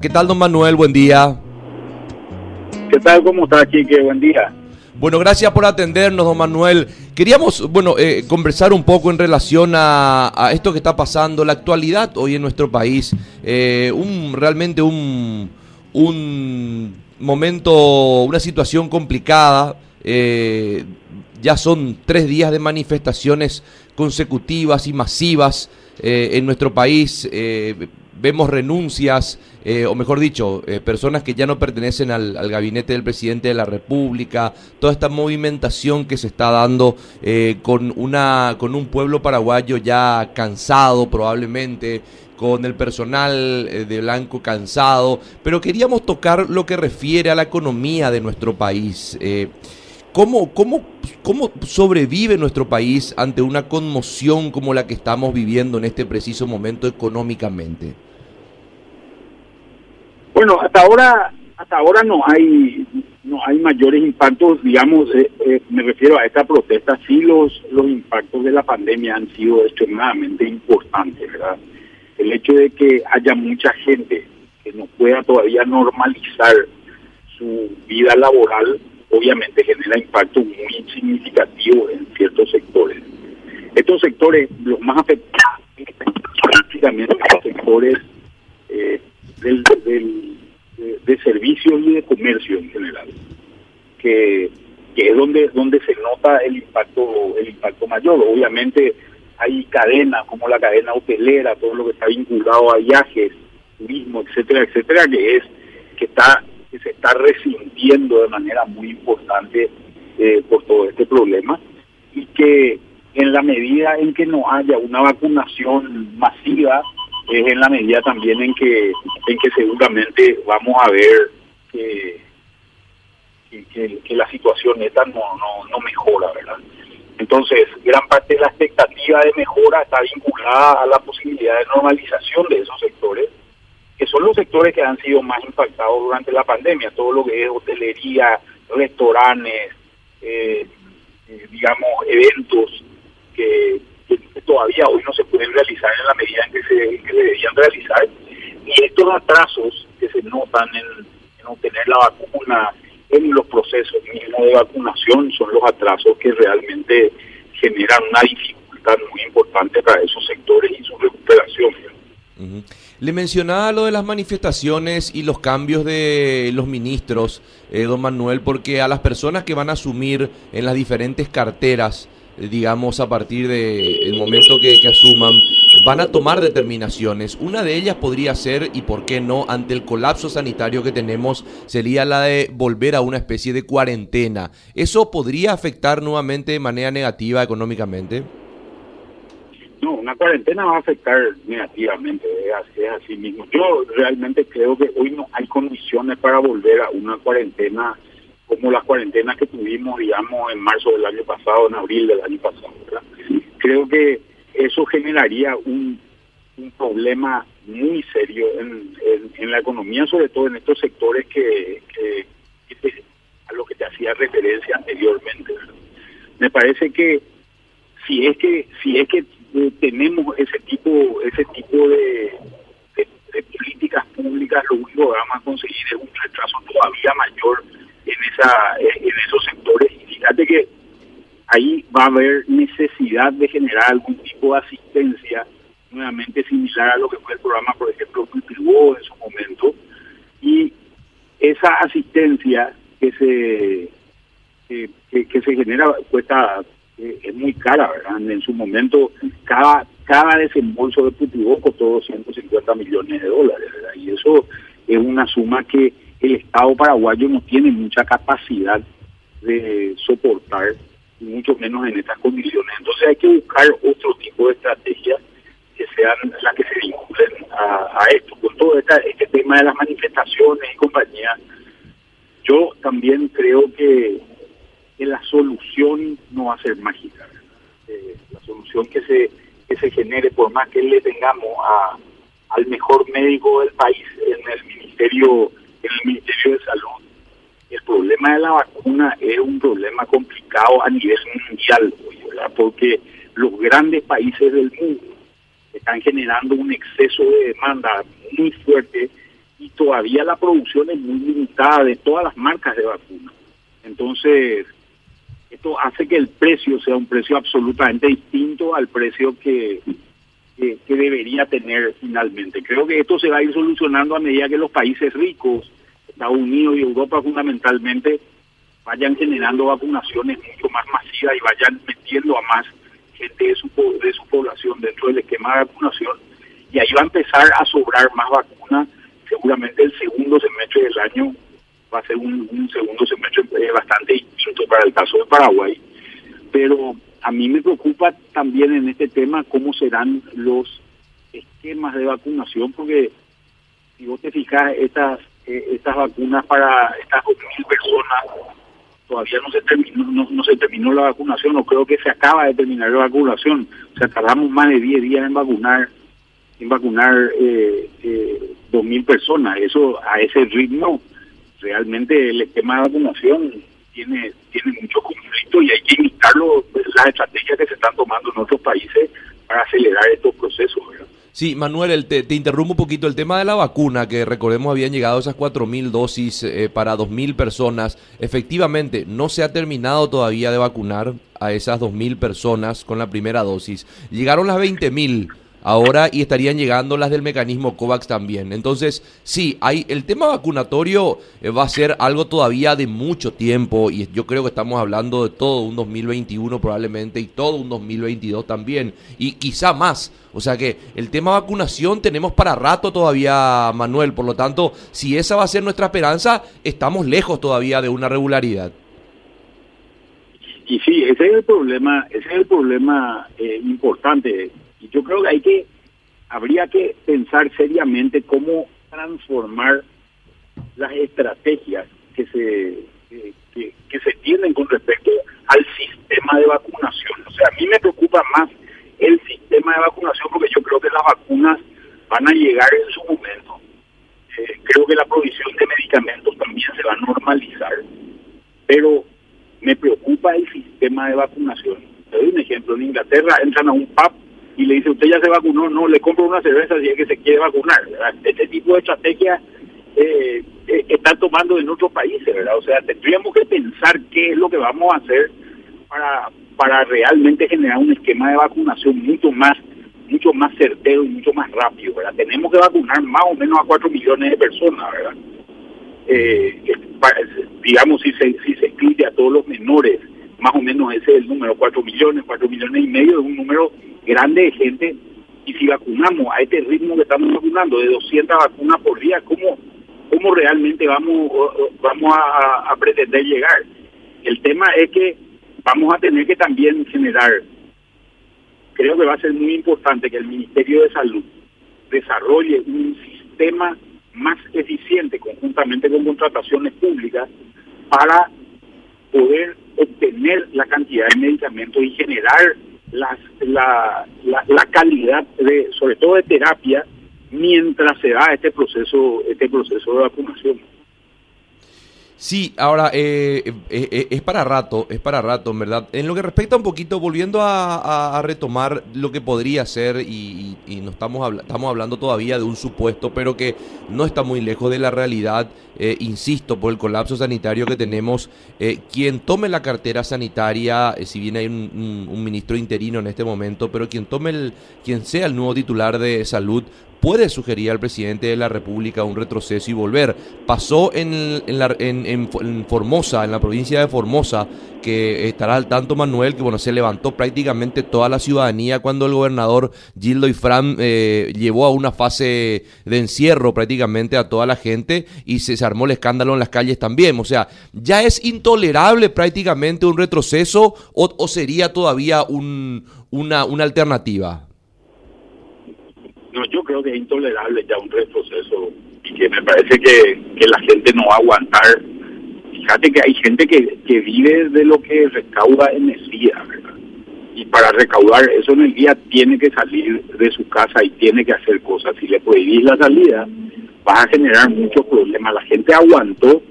¿Qué tal, don Manuel? Buen día. ¿Qué tal? ¿Cómo está, Chique? Buen día. Bueno, gracias por atendernos, don Manuel. Queríamos, bueno, eh, conversar un poco en relación a, esto que está pasando, la actualidad hoy en nuestro país. Eh, un realmente un, un momento, una situación complicada. Eh, ya son tres días de manifestaciones consecutivas y masivas en nuestro país vemos renuncias, eh, o mejor dicho, eh, personas que ya no pertenecen al, gabinete del presidente de la República, toda esta movimentación que se está dando eh, con, una, con un pueblo paraguayo ya cansado probablemente, con el personal de blanco cansado, pero queríamos tocar lo que refiere a la economía de nuestro país. ¿Cómo, cómo, ¿Cómo sobrevive nuestro país ante una conmoción como la que estamos viviendo en este preciso momento económicamente? Bueno, hasta ahora, hasta ahora no hay, no hay mayores impactos, digamos, eh, eh, me refiero a esta protesta, sí los, los impactos de la pandemia han sido extremadamente importantes, ¿verdad? El hecho de que haya mucha gente que no pueda todavía normalizar su vida laboral, obviamente genera impacto muy significativo en ciertos sectores. Estos sectores, los más afectados, prácticamente los sectores eh, del, de, servicios y de comercio en general, que, que es donde donde se nota el impacto el impacto mayor. Obviamente hay cadenas como la cadena hotelera, todo lo que está vinculado a viajes, turismo, etcétera, etcétera, que es que está que se está resintiendo de manera muy importante eh, por todo este problema y que en la medida en que no haya una vacunación masiva es en la medida también en que en que seguramente vamos a ver que, que, la situación esta no, no, no mejora, ¿verdad? Entonces, gran parte de la expectativa de mejora está vinculada a la posibilidad de normalización de esos sectores, que son los sectores que han sido más impactados durante la pandemia, todo lo que es hotelería, restaurantes, eh, eh, digamos, eventos que, todavía hoy no se pueden realizar en la medida en que se, deberían realizar. Y estos atrasos que se notan en, obtener la vacuna, en los procesos mismos de vacunación, son los atrasos que realmente generan una dificultad muy importante para esos sectores y su recuperación. Le mencionaba lo de las manifestaciones y los cambios de los ministros, eh, don Manuel, porque a las personas que van a asumir en las diferentes carteras, digamos, a partir del momento que, asuman, van a tomar determinaciones. Una de ellas podría ser, y por qué no, ante el colapso sanitario que tenemos, sería la de volver a una especie de cuarentena. ¿Eso podría afectar nuevamente de manera negativa económicamente? No, una cuarentena va a afectar negativamente, es así mismo. Yo realmente creo que hoy no hay condiciones para volver a una cuarentena como las cuarentenas que tuvimos, digamos, en marzo del año pasado, en abril del año pasado. Creo que eso generaría un, problema muy serio en, la economía, sobre todo en estos sectores que, a lo que te hacía referencia anteriormente. Me parece que si es que si es que tenemos ese tipo ese tipo de, de políticas públicas, lo único que vamos a conseguir es un retraso todavía mayor en, esa, en esos sectores. Y fíjate que ahí va a haber necesidad de generar algún tipo de asistencia nuevamente similar a lo que fue el programa, por ejemplo, Cultivó en su momento. Y esa asistencia que se que, se genera cuesta eh, es muy cara, ¿verdad? En su momento, cada cada desembolso de Cultivó costó 250 millones de dólares, ¿verdad? Y eso es una suma que el Estado paraguayo no tiene mucha capacidad de soportar, mucho menos en estas condiciones. Entonces hay que buscar otro tipo de estrategias que sean las que se vinculen a, esto. Con todo este tema de las manifestaciones y compañía, yo también creo que, la solución no va a ser mágica. Eh, la solución que se que se genere, por más que le tengamos al mejor médico del país en el ministerio el Ministerio de Salud. El problema de la vacuna es un problema complicado a nivel mundial, porque los grandes países del mundo están generando un exceso de demanda muy fuerte y todavía la producción es muy limitada de todas las marcas de vacunas. Entonces, esto hace que el precio sea un precio absolutamente distinto al precio que, que, debería tener finalmente. Creo que esto se va a ir solucionando a medida que los países ricos, Estados Unidos y Europa fundamentalmente, vayan generando vacunaciones mucho más masivas y vayan metiendo a más gente de su, de su población dentro del esquema de vacunación. Y ahí va a empezar a sobrar más vacunas. Seguramente el segundo semestre del año va a ser un, segundo semestre eh, bastante distinto para el caso de Paraguay. Pero a mí me preocupa también en este tema cómo serán los esquemas de vacunación, porque si vos te fijas, estas, eh, estas vacunas para estas mil personas, todavía no se terminó no, se terminó la vacunación, no creo que se acaba de terminar la vacunación. O sea, tardamos más de 10 días en vacunar en vacunar eh, eh, 2.000 personas. Eso a ese ritmo realmente el esquema de vacunación tiene tiene mucho conflicto y hay que imitarlo pues, las estrategias que se están tomando en otros países para acelerar estos procesos. Sí, Manuel, te, interrumpo un poquito. El tema de la vacuna, que recordemos habían llegado esas 4.000 dosis eh, para 2.000 personas, efectivamente no se ha terminado todavía de vacunar a esas 2.000 personas con la primera dosis. Llegaron las 20.000 ahora y estarían llegando las del mecanismo COVAX también. Entonces, sí, hay el tema vacunatorio eh, va a ser algo todavía de mucho tiempo y yo creo que estamos hablando de todo un 2021 probablemente y todo un 2022 también y quizá más. O sea que el tema vacunación tenemos para rato todavía, Manuel. Por lo tanto, si esa va a ser nuestra esperanza, estamos lejos todavía de una regularidad. Y sí, ese es el problema, ese es el problema eh, importante yo creo que hay que, habría que pensar seriamente cómo transformar las estrategias que se que, se tienen con respecto al sistema de vacunación. O sea, a mí me preocupa más el sistema de vacunación porque yo creo que las vacunas van a llegar en su momento. Eh, creo que la provisión de medicamentos también se va a normalizar, pero me preocupa el sistema de vacunación. Te doy un ejemplo, en Inglaterra entran a un pub y le dice, usted ya se vacunó, no, le compro una cerveza si es que se quiere vacunar. Este tipo de estrategia eh, eh, están tomando en otros países, ¿verdad? O sea, tendríamos que pensar qué es lo que vamos a hacer para, para realmente generar un esquema de vacunación mucho más mucho más certero y mucho más rápido, ¿verdad? Tenemos que vacunar más o menos a 4 millones de personas, ¿verdad? Eh, digamos, si se, si se excluye a todos los menores, más o menos ese es el número, 4 millones, 4 millones y medio es un número grande de gente y si vacunamos a este ritmo que estamos vacunando de 200 vacunas por día, ¿cómo, cómo realmente vamos, vamos a, pretender llegar? El tema es que vamos a tener que también generar, creo que va a ser muy importante que el Ministerio de Salud desarrolle un sistema más eficiente conjuntamente con contrataciones públicas para poder obtener la cantidad de medicamentos y generar las, la, la, calidad de, sobre todo de terapia, mientras se da este proceso, este proceso de vacunación. Sí, ahora eh, eh, eh, es para rato, es para rato, en verdad. En lo que respecta un poquito, volviendo a, retomar lo que podría ser, y, no estamos, estamos hablando todavía de un supuesto, pero que no está muy lejos de la realidad, insisto, por el colapso sanitario que tenemos, quien tome la cartera sanitaria, si bien hay un, un, ministro interino en este momento, pero quien tome el, quien sea el nuevo titular de salud, puede sugerir al presidente de la República un retroceso y volver. Pasó en, en, Formosa, en la provincia de Formosa, que estará al tanto Manuel, que bueno, se levantó prácticamente toda la ciudadanía cuando el gobernador Gildo y Fran eh, llevó a una fase de encierro prácticamente a toda la gente y se, armó el escándalo en las calles también. O sea, ya es intolerable prácticamente un retroceso o, sería todavía un, una, una alternativa. Creo que es intolerable ya un retroceso y que me parece que, la gente no va a aguantar. Fíjate que hay gente que, que vive de lo que recauda energía, ¿verdad? Y para recaudar eso en el día tiene que salir de su casa y tiene que hacer cosas. Si le prohibís la salida, vas a generar muchos problemas. La gente aguantó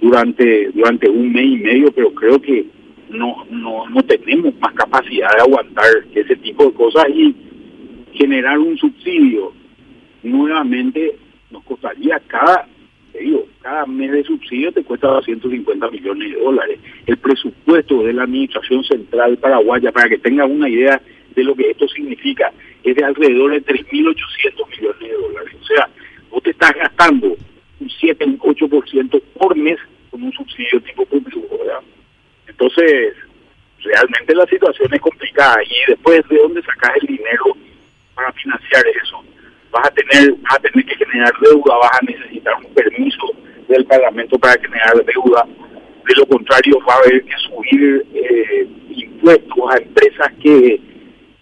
durante durante un mes y medio, pero creo que no no no tenemos más capacidad de aguantar ese tipo de cosas y generar un subsidio nuevamente nos costaría cada, te digo, cada mes de subsidio te cuesta 250 millones de dólares. El presupuesto de la Administración Central Paraguaya, para que tenga una idea de lo que esto significa, es de alrededor de 3.800 millones de dólares. O sea, vos te estás gastando un 7, un 8% por mes con un subsidio tipo público. Entonces, realmente la situación es complicada y después de dónde sacas el dinero para financiar eso. Vas a tener, a tener que generar deuda, vas a necesitar un permiso del Parlamento para generar deuda. De lo contrario, va a haber que subir eh, impuestos a empresas que,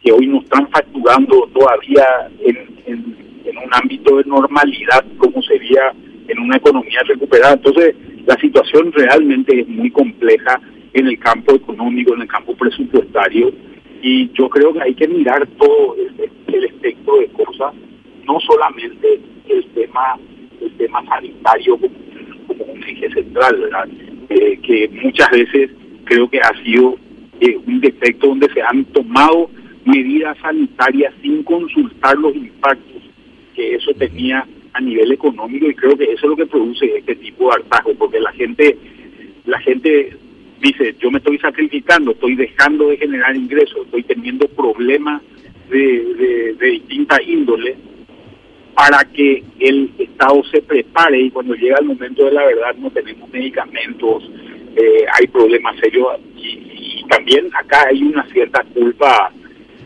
que hoy no están facturando todavía en, en un ámbito de normalidad como sería en una economía recuperada. Entonces, la situación realmente es muy compleja en el campo económico, en el campo presupuestario, y yo creo que hay que mirar todo el, espectro de cosas, no solamente el tema el tema sanitario como, un eje central, ¿verdad? Eh, que muchas veces creo que ha sido eh, un defecto donde se han tomado medidas sanitarias sin consultar los impactos que eso tenía a nivel económico y creo que eso es lo que produce este tipo de hartazgo porque la gente la gente dice, yo me estoy sacrificando, estoy dejando de generar ingresos, estoy teniendo problemas de, de, distinta índole para que el Estado se prepare y cuando llega el momento de la verdad no tenemos medicamentos, eh, hay problemas serios y, también acá hay una cierta culpa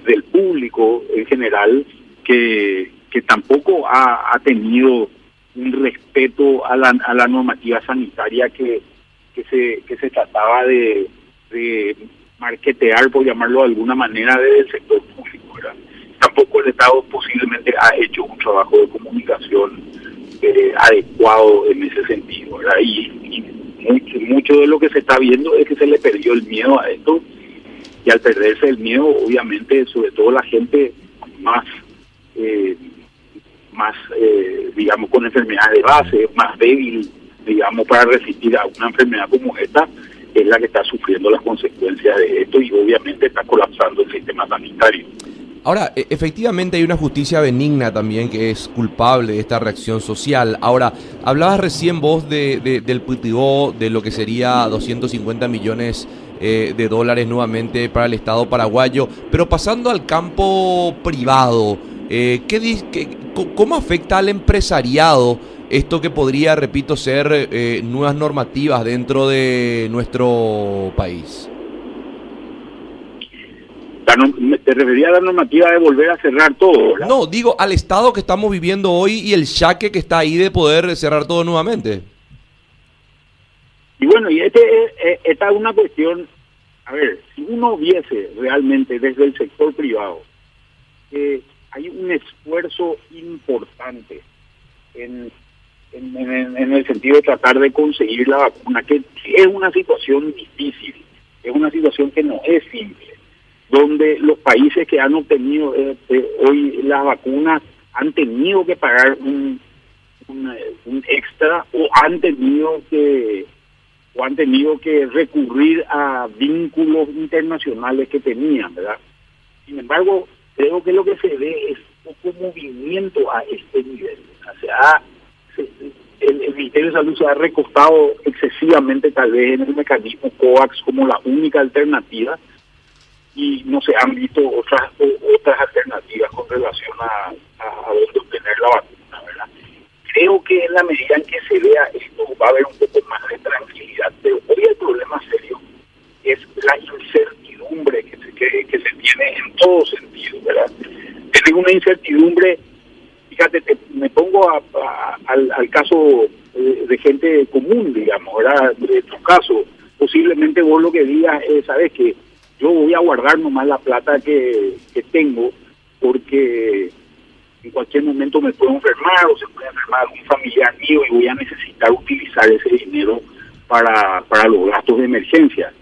del público en general que, que tampoco ha, ha tenido un respeto a la, a la normativa sanitaria que, que se, que se trataba de, de marketear, por llamarlo de alguna manera, desde el sector. El Estado posiblemente ha hecho un trabajo de comunicación eh, adecuado en ese sentido. Y, mucho, mucho de lo que se está viendo es que se le perdió el miedo a esto y al perderse el miedo, obviamente, sobre todo la gente más, eh, más eh, digamos, con enfermedades de base, más débil, digamos, para resistir a una enfermedad como esta, es la que está sufriendo las consecuencias de esto y obviamente está colapsando el sistema sanitario. Ahora, e, efectivamente hay una justicia benigna también que es culpable de esta reacción social. Ahora, hablabas recién vos de, del PTO, de lo que sería 250 millones eh, de dólares nuevamente para el Estado paraguayo, pero pasando al campo privado, eh, ¿qué, qué, ¿cómo afecta al empresariado? esto que podría, repito, ser eh, nuevas normativas dentro de nuestro país? ¿Te refería a la normativa de volver a cerrar todo? No, digo al estado que estamos viviendo hoy y el yaque que está ahí de poder cerrar todo nuevamente. Y bueno, y este, eh, esta es una cuestión, a ver, si uno viese realmente desde el sector privado que hay un esfuerzo importante en en, el sentido de tratar de conseguir la vacuna, que es una situación difícil, es una situación que no es simple, donde los países que han obtenido eh, eh, hoy las vacunas han tenido que pagar un, un, extra o han tenido que o han tenido que recurrir a vínculos internacionales que tenían, ¿verdad? Sin embargo, creo que lo que se ve es poco movimiento a este nivel. O sea, el, Ministerio de Salud se ha recostado excesivamente tal vez en el mecanismo COAX como la única alternativa y no se han visto otras otras alternativas con relación a, a, dónde obtener la vacuna, ¿verdad? Creo que en la medida en que se vea esto va a haber un poco más de tranquilidad, pero hoy el problema serio es la incertidumbre que se, que, se tiene en todo sentido, ¿verdad? Tiene una incertidumbre fíjate, me pongo al, caso de, gente común, digamos, ¿verdad? De tu caso, posiblemente vos lo que digas es, ¿sabes que a guardar nomás la plata que, tengo porque en cualquier momento me puedo enfermar o se puede enfermar algún familiar mío y voy a necesitar utilizar ese dinero para, para los gastos de emergencia.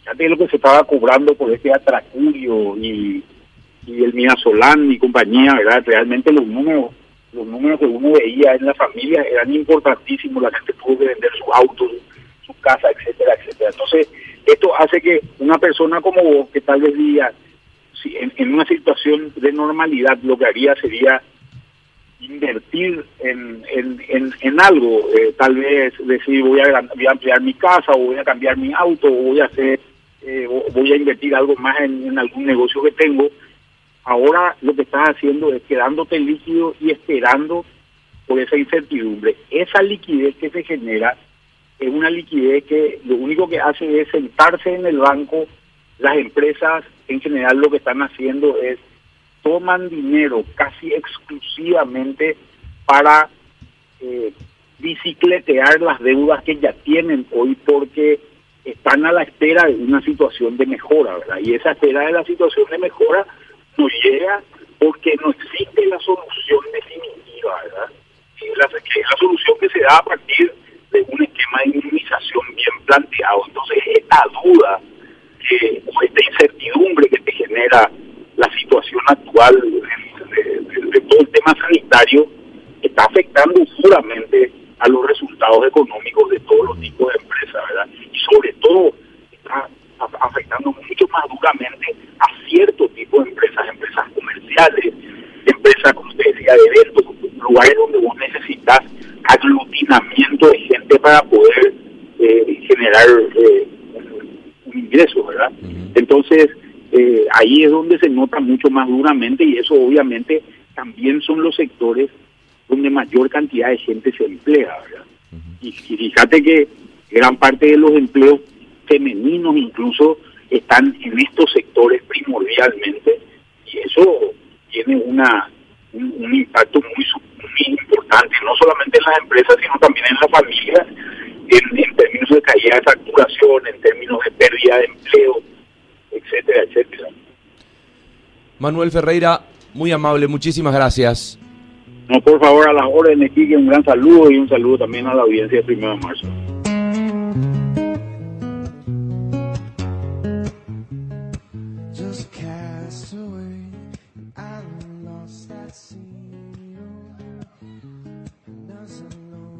Fíjate lo que se estaba cobrando por este atracurio y y el Solán y compañía, ¿verdad? Realmente los números, los números que uno veía en la familia eran importantísimos, la gente que vender sus autos, su casa, etcétera, etcétera. Entonces, esto hace que una persona como vos, que tal vez diga, si en, una situación de normalidad lo que haría sería invertir en, en, en, algo, eh, tal vez decir voy a, voy a ampliar mi casa o voy a cambiar mi auto o voy a hacer, eh, voy a invertir algo más en, algún negocio que tengo. Ahora lo que estás haciendo es quedándote líquido y esperando por esa incertidumbre. Esa liquidez que se genera es una liquidez que lo único que hace es sentarse en el banco. Las empresas en general lo que están haciendo es toman dinero casi exclusivamente para eh, bicicletear las deudas que ya tienen hoy porque están a la espera de una situación de mejora, ¿verdad? Y esa espera de la situación de mejora no llega porque no existe la solución definitiva, ¿verdad? La, la solución que se da a partir de un esquema de inmunización bien planteado. Entonces, esta duda que, o esta incertidumbre que te genera la situación actual de, todo el tema sanitario está afectando duramente a los resultados económicos de todos los tipos de empresas, ¿verdad? Y sobre todo está afectando mucho más duramente a cierto tipo de empresas, empresas comerciales, empresas, como usted decía, de eventos, lugares donde vos necesitas aglutinamiento de gente para poder eh, generar eh, un ingreso, ¿verdad? Entonces, eh, ahí es donde se nota mucho más duramente y eso obviamente también son los sectores donde mayor cantidad de gente se emplea, ¿verdad? y, fíjate que gran parte de los empleos femeninos incluso están en estos sectores primordialmente y eso tiene una un, impacto muy, muy, importante, no solamente en las empresas, sino también en la familia, en, en términos de caída de facturación, en términos de pérdida de empleo, etcétera, etcétera. Manuel Ferreira, muy amable, muchísimas gracias. No, por favor, a las órdenes, Kike, un gran saludo y un saludo también a la audiencia de 1 de marzo.